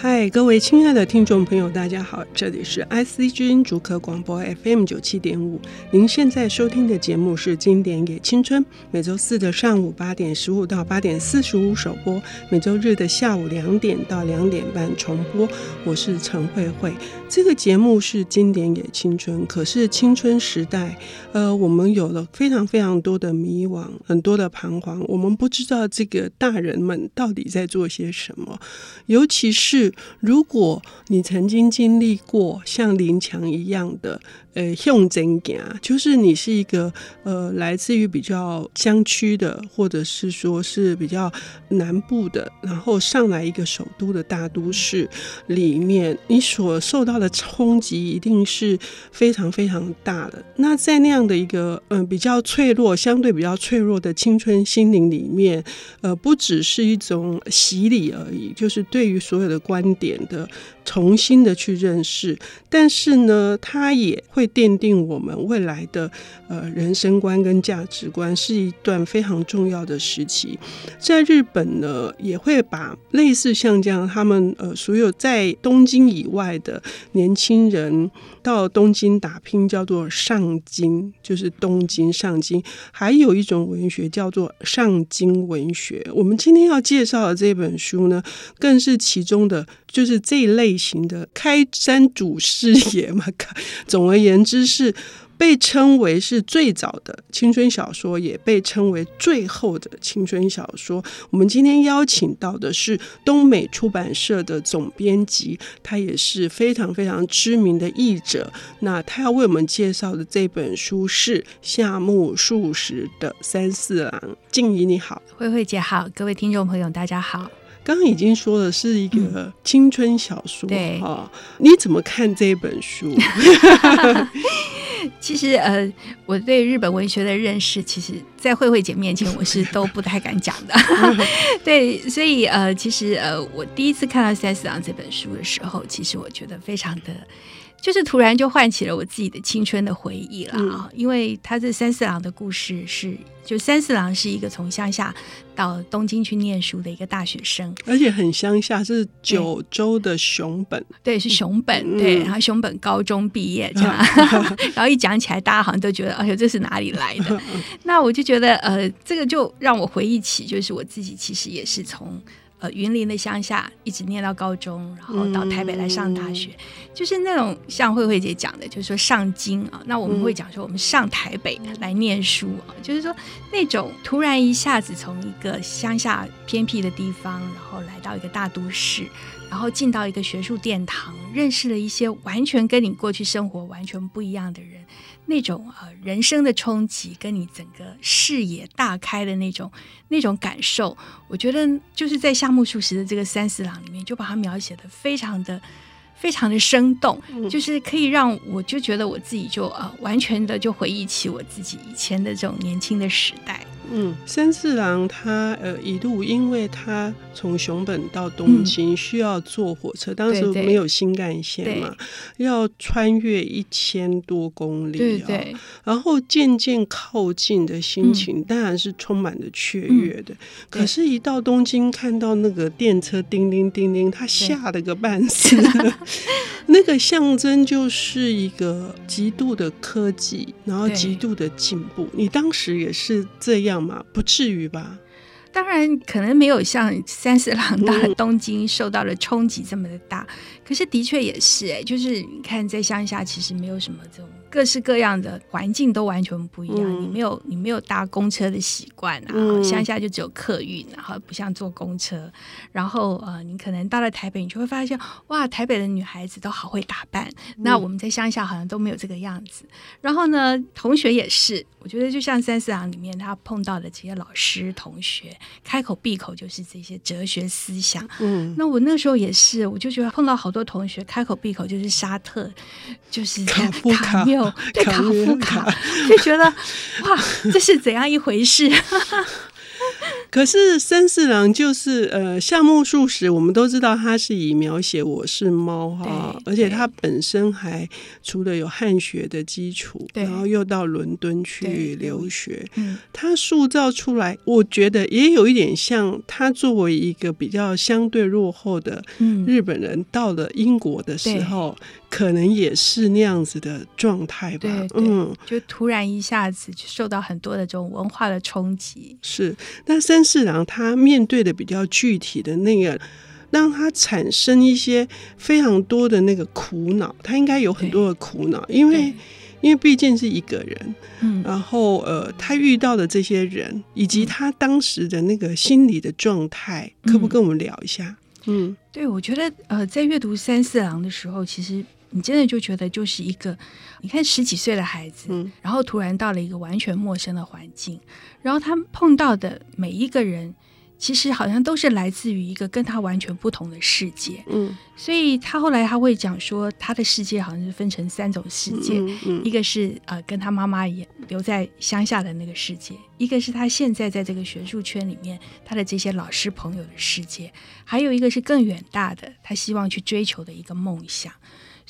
嗨，各位亲爱的听众朋友，大家好，这里是 IC 之音竹科广播 FM 九七点五。您现在收听的节目是《经典也青春》，每周四的上午八点十五到八点四十五首播，每周日的下午两点到两点半重播。我是陈慧慧。这个节目是《经典也青春》，可是青春时代，呃，我们有了非常非常多的迷惘，很多的彷徨，我们不知道这个大人们到底在做些什么，尤其是。如果你曾经经历过像林强一样的，呃，用真讲，就是你是一个呃，来自于比较乡区的，或者是说是比较南部的，然后上来一个首都的大都市里面，你所受到的冲击一定是非常非常大的。那在那样的一个嗯、比较脆弱、相对比较脆弱的青春心灵里面，呃，不只是一种洗礼而已，就是对于所有的关观点的。重新的去认识，但是呢，它也会奠定我们未来的呃人生观跟价值观，是一段非常重要的时期。在日本呢，也会把类似像这样，他们呃所有在东京以外的年轻人到东京打拼，叫做上京，就是东京上京。还有一种文学叫做上京文学。我们今天要介绍的这本书呢，更是其中的。就是这一类型的开山祖师爷嘛，总而言之是被称为是最早的青春小说，也被称为最后的青春小说。我们今天邀请到的是东美出版社的总编辑，他也是非常非常知名的译者。那他要为我们介绍的这本书是夏目漱石的《三四郎》。静怡你好，慧慧姐好，各位听众朋友大家好。刚刚已经说了是一个青春小说，对哈，你怎么看这本书？其实呃，我对日本文学的认识，其实，在慧慧姐面前，我是都不太敢讲的。对，所以呃，其实呃，我第一次看到《三四郎》这本书的时候，其实我觉得非常的。就是突然就唤起了我自己的青春的回忆了啊！嗯、因为他这三四郎的故事是，就三四郎是一个从乡下到东京去念书的一个大学生，而且很乡下，是九州的熊本，对，是熊本，对，然后熊本高中毕业这样，然后一讲起来，大家好像都觉得，哎呦，这是哪里来的？那我就觉得，呃，这个就让我回忆起，就是我自己其实也是从。呃，云林的乡下一直念到高中，然后到台北来上大学，嗯、就是那种像慧慧姐讲的，就是说上京啊。那我们会讲说，我们上台北来念书啊，嗯、就是说那种突然一下子从一个乡下偏僻的地方，然后来到一个大都市，然后进到一个学术殿堂，认识了一些完全跟你过去生活完全不一样的人。那种呃人生的冲击，跟你整个视野大开的那种那种感受，我觉得就是在夏目漱石的这个三四郎里面，就把它描写的非常的非常的生动，嗯、就是可以让我就觉得我自己就呃完全的就回忆起我自己以前的这种年轻的时代。嗯，三四郎他呃一路，因为他从熊本到东京需要坐火车，嗯、当时没有新干线嘛，要穿越一千多公里，对对，然后渐渐靠近的心情当然是充满了雀跃的。嗯、可是，一到东京看到那个电车叮叮叮叮，他吓得个半死。那个象征就是一个极度的科技，然后极度的进步。你当时也是这样。不至于吧？当然，可能没有像三四郎到了东京受到了冲击这么的大。嗯、可是，的确也是哎，就是你看，在乡下其实没有什么这种。各式各样的环境都完全不一样，嗯、你没有你没有搭公车的习惯啊，嗯、乡下就只有客运，然后不像坐公车，然后呃，你可能到了台北，你就会发现哇，台北的女孩子都好会打扮，嗯、那我们在乡下好像都没有这个样子。然后呢，同学也是，我觉得就像三四郎里面他碰到的这些老师同学，开口闭口就是这些哲学思想。嗯，那我那时候也是，我就觉得碰到好多同学开口闭口就是沙特，就是卡夫卡。对 卡夫卡，就觉得哇，这是怎样一回事？可是三四郎就是呃，夏目漱石，我们都知道他是以描写我是猫哈，而且他本身还除了有汉学的基础，然后又到伦敦去留学，他塑造出来，我觉得也有一点像他作为一个比较相对落后的日本人，到了英国的时候。可能也是那样子的状态吧，对对嗯，就突然一下子就受到很多的这种文化的冲击。是，那三四郎他面对的比较具体的那个，让他产生一些非常多的那个苦恼，他应该有很多的苦恼，因为因为毕竟是一个人，嗯，然后呃，他遇到的这些人以及他当时的那个心理的状态，嗯、可不跟我们聊一下？嗯，对，我觉得呃，在阅读三四郎的时候，其实。你真的就觉得就是一个，你看十几岁的孩子，嗯，然后突然到了一个完全陌生的环境，然后他碰到的每一个人，其实好像都是来自于一个跟他完全不同的世界，嗯，所以他后来他会讲说，他的世界好像是分成三种世界，嗯嗯，一个是呃跟他妈妈一样留在乡下的那个世界，一个是他现在在这个学术圈里面他的这些老师朋友的世界，还有一个是更远大的，他希望去追求的一个梦想。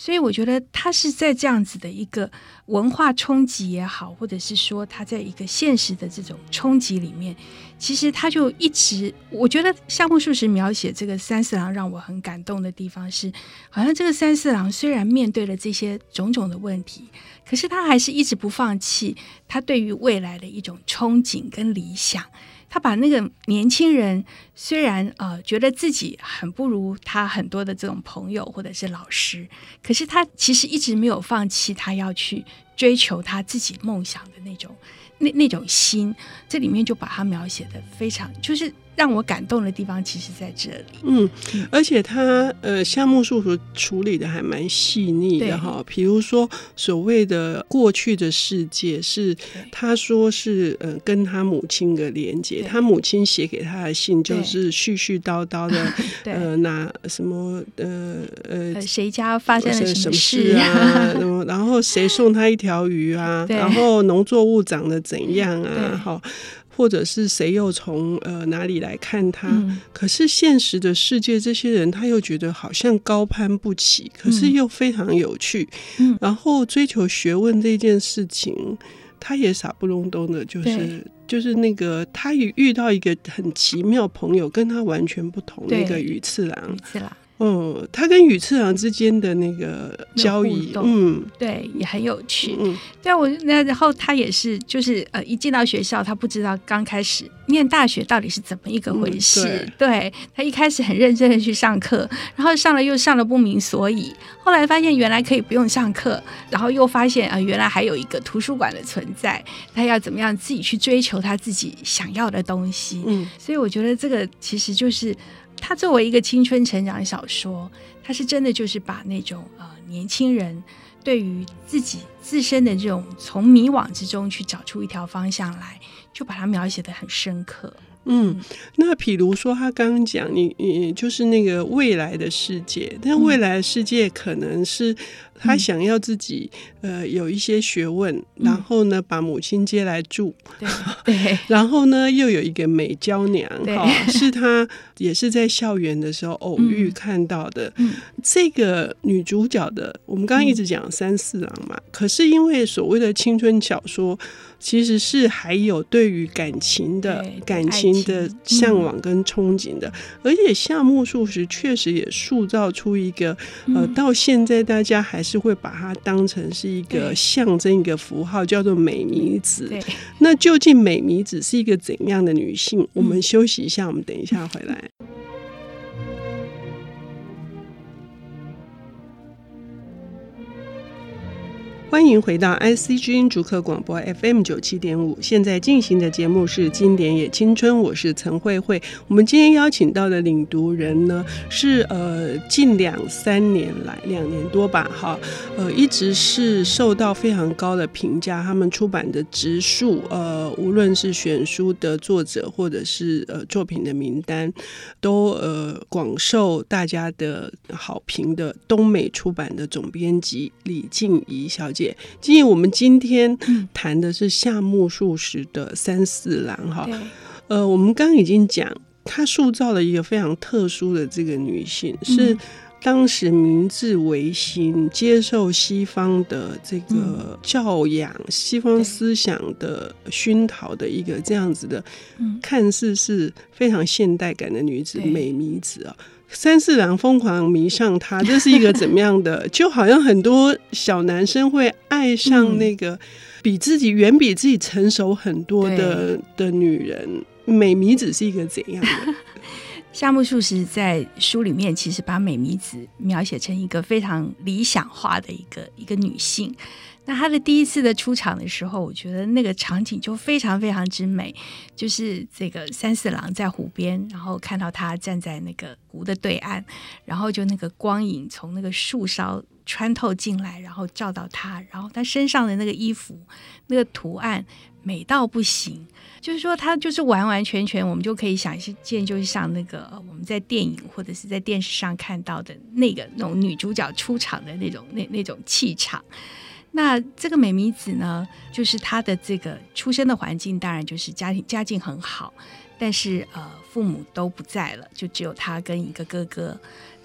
所以我觉得他是在这样子的一个文化冲击也好，或者是说他在一个现实的这种冲击里面，其实他就一直，我觉得夏目漱石描写这个三四郎让我很感动的地方是，好像这个三四郎虽然面对了这些种种的问题，可是他还是一直不放弃他对于未来的一种憧憬跟理想。他把那个年轻人，虽然呃觉得自己很不如他很多的这种朋友或者是老师，可是他其实一直没有放弃他要去追求他自己梦想的那种那那种心。这里面就把他描写的非常就是。让我感动的地方，其实在这里。嗯，而且他呃，夏目漱石处理的还蛮细腻的哈。比如说，所谓的过去的世界是，他说是呃，跟他母亲的连接。他母亲写给他的信就是絮絮叨叨的，呃，拿什么呃呃，谁家发生了什么事啊？然后谁送他一条鱼啊？然后农作物长得怎样啊？好。或者是谁又从呃哪里来看他？嗯、可是现实的世界，这些人他又觉得好像高攀不起，可是又非常有趣。嗯、然后追求学问这件事情，他也傻不隆咚的，就是就是那个他也遇到一个很奇妙朋友，跟他完全不同的一个宇次郎。宇次郎。嗯，他跟宇次郎之间的那个交易，嗯，对，也很有趣。嗯，对我那然后他也是，就是呃，一进到学校，他不知道刚开始念大学到底是怎么一个回事。嗯、对，对他一开始很认真的去上课，然后上了又上了不明所以，后来发现原来可以不用上课，然后又发现啊、呃，原来还有一个图书馆的存在，他要怎么样自己去追求他自己想要的东西。嗯，所以我觉得这个其实就是。他作为一个青春成长小说，他是真的就是把那种呃年轻人对于自己自身的这种从迷惘之中去找出一条方向来，就把它描写的很深刻。嗯，那比如说他刚刚讲你你就是那个未来的世界，但未来的世界可能是。他想要自己呃有一些学问，嗯、然后呢把母亲接来住，对，对 然后呢又有一个美娇娘哈对、哦，是他也是在校园的时候偶遇看到的。嗯、这个女主角的，我们刚刚一直讲三四郎嘛，嗯、可是因为所谓的青春小说，其实是还有对于感情的感情的向往跟憧憬的，嗯、而且夏目漱石确实也塑造出一个呃到现在大家还是。是会把它当成是一个象征，一个符号，叫做美弥子。那究竟美弥子是一个怎样的女性？我们休息一下，我们等一下回来。欢迎回到 IC 之音竹客广播 FM 九七点五，现在进行的节目是《经典也青春》，我是陈慧慧。我们今天邀请到的领读人呢，是呃近两三年来两年多吧，哈，呃一直是受到非常高的评价。他们出版的植树，呃无论是选书的作者或者是呃作品的名单，都呃广受大家的好评的东美出版的总编辑李静怡小姐。因为我们今天谈的是夏目漱石的三四郎哈，呃，我们刚刚已经讲，他塑造了一个非常特殊的这个女性，嗯、是当时明治维新，接受西方的这个教养、嗯、西方思想的熏陶的一个这样子的，嗯、看似是非常现代感的女子，美弥子啊。三四郎疯狂迷上他，这是一个怎么样的？就好像很多小男生会爱上那个比自己远比自己成熟很多的的女人。美弥子是一个怎样的？夏目漱石在书里面其实把美弥子描写成一个非常理想化的一个一个女性。那她的第一次的出场的时候，我觉得那个场景就非常非常之美，就是这个三四郎在湖边，然后看到她站在那个湖的对岸，然后就那个光影从那个树梢穿透进来，然后照到她，然后她身上的那个衣服那个图案美到不行，就是说她就是完完全全，我们就可以想一见，就是像那个我们在电影或者是在电视上看到的那个那种女主角出场的那种那那种气场。那这个美弥子呢，就是她的这个出生的环境，当然就是家庭家境很好，但是呃，父母都不在了，就只有他跟一个哥哥。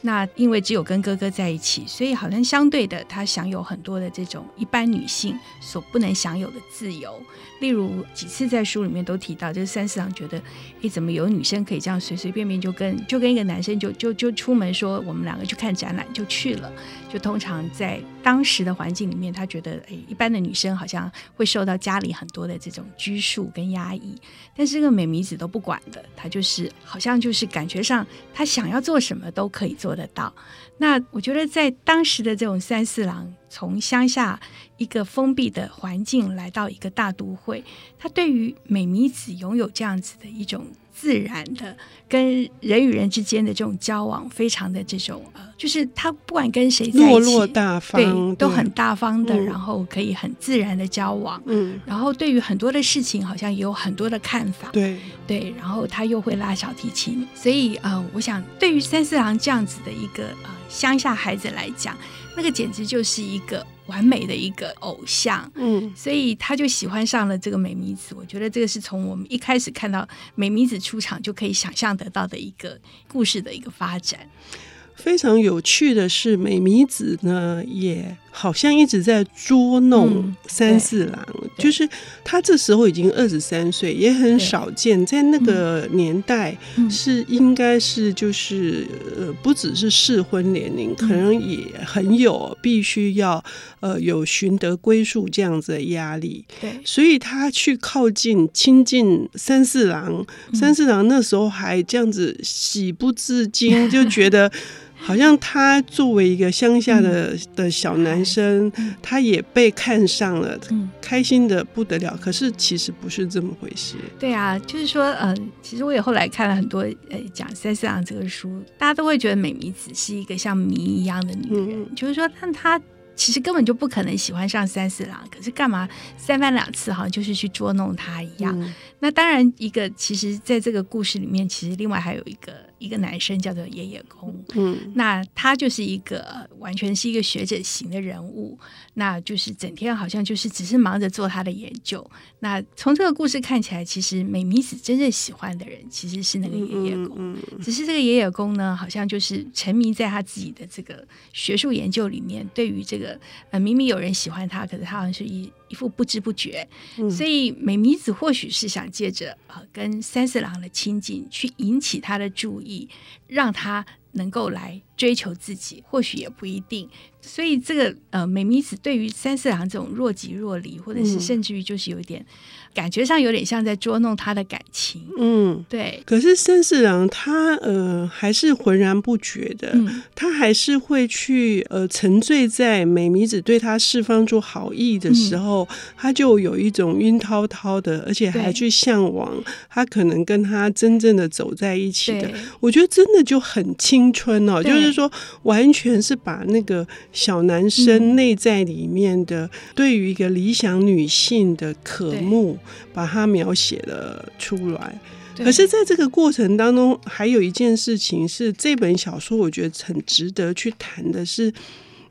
那因为只有跟哥哥在一起，所以好像相对的，他享有很多的这种一般女性所不能享有的自由。例如几次在书里面都提到，就是三四郎觉得，诶，怎么有女生可以这样随随便便就跟就跟一个男生就就就出门说我们两个去看展览就去了？就通常在当时的环境里面，他觉得，诶，一般的女生好像会受到家里很多的这种拘束跟压抑，但是这个美弥子都不管的，她就是好像就是感觉上，他想要做什么都可以做得到。那我觉得，在当时的这种三四郎，从乡下一个封闭的环境来到一个大都会，他对于美弥子拥有这样子的一种。自然的跟人与人之间的这种交往，非常的这种呃，就是他不管跟谁在一起，落落大方，对，都很大方的，然后可以很自然的交往，嗯，然后对于很多的事情，好像也有很多的看法，对。对，然后他又会拉小提琴，所以呃，我想对于三四郎这样子的一个呃乡下孩子来讲，那个简直就是一个。完美的一个偶像，嗯，所以他就喜欢上了这个美弥子。我觉得这个是从我们一开始看到美弥子出场就可以想象得到的一个故事的一个发展。非常有趣的是，美弥子呢也好像一直在捉弄三四郎，嗯、就是他这时候已经二十三岁，也很少见，在那个年代是应该是就是呃不只是适婚年龄，可能也很有必须要呃有寻得归宿这样子的压力。对，所以他去靠近亲近三四郎，三四郎那时候还这样子喜不自禁，就觉得。好像他作为一个乡下的的小男生，嗯、他也被看上了，嗯、开心的不得了。可是其实不是这么回事。对啊，就是说，嗯、呃，其实我也后来看了很多呃讲三四郎这个书，大家都会觉得美弥子是一个像谜一样的女人，嗯、就是说，但她其实根本就不可能喜欢上三四郎，可是干嘛三番两次好像就是去捉弄他一样。嗯、那当然，一个其实在这个故事里面，其实另外还有一个。一个男生叫做野野公，嗯，那他就是一个完全是一个学者型的人物，那就是整天好像就是只是忙着做他的研究。那从这个故事看起来，其实美弥子真正喜欢的人其实是那个野野公，嗯嗯、只是这个野野公呢，好像就是沉迷在他自己的这个学术研究里面，对于这个呃明明有人喜欢他，可是他好像是一。一副不知不觉，嗯、所以美弥子或许是想借着呃跟三四郎的亲近，去引起他的注意，让他能够来追求自己，或许也不一定。所以这个呃美弥子对于三四郎这种若即若离，或者是甚至于就是有一点。嗯感觉上有点像在捉弄他的感情，嗯，对。可是三四郎他呃还是浑然不觉的，嗯、他还是会去呃沉醉在美弥子对他释放出好意的时候，嗯、他就有一种晕滔滔的，而且还去向往他可能跟他真正的走在一起的。我觉得真的就很青春哦，就是说完全是把那个小男生内在里面的对于一个理想女性的渴慕。把它描写了出来，可是，在这个过程当中，还有一件事情是这本小说我觉得很值得去谈的是，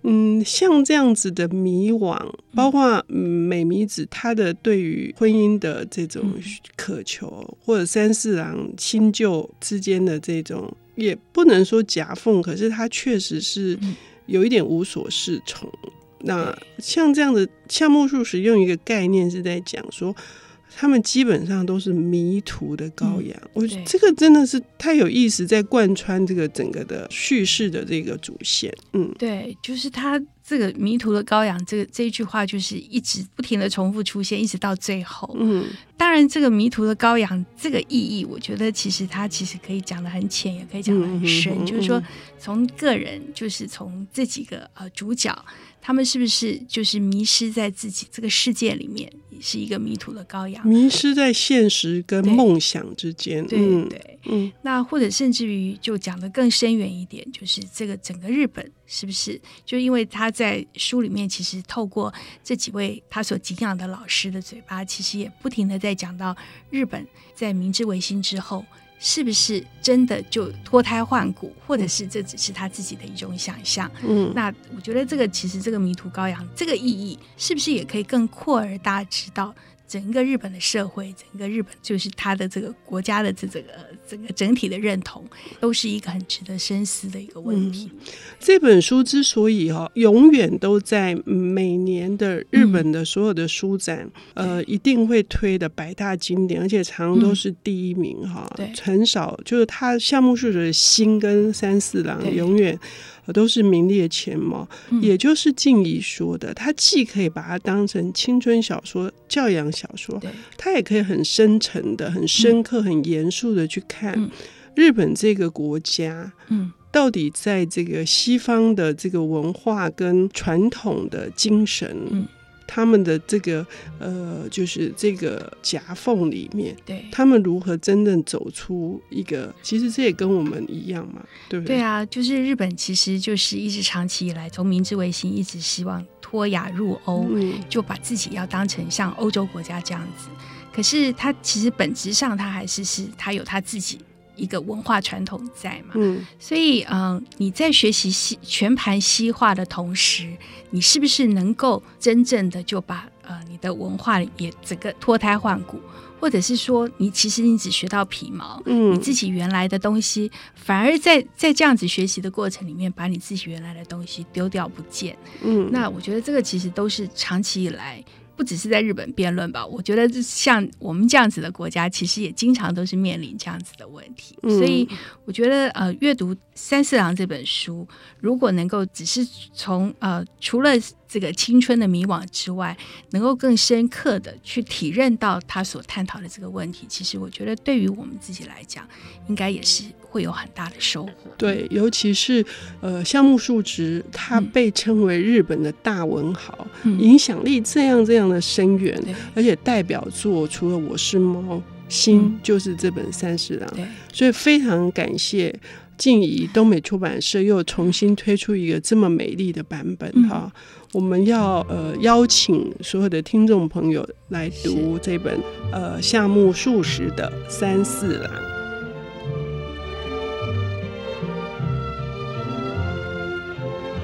嗯，像这样子的迷惘，包括美弥子她的对于婚姻的这种渴求，或者三四郎新旧之间的这种，也不能说夹缝，可是他确实是有一点无所适从。那像这样的夏目漱石用一个概念是在讲说。他们基本上都是迷途的羔羊，嗯、我觉得这个真的是太有意思，在贯穿这个整个的叙事的这个主线。嗯，对，就是他这个迷途的羔羊，这个这一句话就是一直不停的重复出现，一直到最后。嗯，当然，这个迷途的羔羊这个意义，我觉得其实它其实可以讲的很浅，也可以讲的很深，嗯、就是说从个人，就是从这几个呃主角。他们是不是就是迷失在自己这个世界里面，是一个迷途的羔羊，迷失在现实跟梦想之间。对对，嗯，那或者甚至于就讲的更深远一点，就是这个整个日本是不是就因为他在书里面其实透过这几位他所敬仰的老师的嘴巴，其实也不停的在讲到日本在明治维新之后。是不是真的就脱胎换骨，或者是这只是他自己的一种想象？嗯，那我觉得这个其实这个迷途羔羊这个意义，是不是也可以更扩而大之到？整个日本的社会，整个日本就是他的这个国家的这这个整个整体的认同，都是一个很值得深思的一个问题。嗯、这本书之所以哈、哦、永远都在每年的日本的所有的书展，嗯、呃，一定会推的百大经典，而且常常都是第一名哈。很少就是他夏目漱石的心跟三四郎永远。都是名列前茅，嗯、也就是静怡说的，他既可以把它当成青春小说、教养小说，他也可以很深沉的、很深刻、很严肃的去看日本这个国家，嗯，到底在这个西方的这个文化跟传统的精神，嗯。他们的这个呃，就是这个夹缝里面，对，他们如何真正走出一个？其实这也跟我们一样嘛，对不对？对啊，就是日本其实就是一直长期以来，从明治维新一直希望脱亚入欧，嗯、就把自己要当成像欧洲国家这样子。可是他其实本质上他还是是他有他自己。一个文化传统在嘛，嗯，所以嗯、呃，你在学习西全盘西化的同时，你是不是能够真正的就把呃你的文化也整个脱胎换骨，或者是说你其实你只学到皮毛，嗯，你自己原来的东西，反而在在这样子学习的过程里面，把你自己原来的东西丢掉不见，嗯，那我觉得这个其实都是长期以来。不只是在日本辩论吧，我觉得像我们这样子的国家，其实也经常都是面临这样子的问题。嗯、所以我觉得，呃，阅读三四郎这本书，如果能够只是从呃，除了这个青春的迷惘之外，能够更深刻的去体认到他所探讨的这个问题，其实我觉得对于我们自己来讲，应该也是。会有很大的收获。对，尤其是呃，夏目漱石，他被称为日本的大文豪，嗯、影响力这样这样的深远，对而且代表作除了《我是猫》心，嗯、就是这本《三四郎》。对，所以非常感谢静怡东美出版社又重新推出一个这么美丽的版本哈。嗯、我们要呃邀请所有的听众朋友来读这本呃夏目漱石的《三四郎》。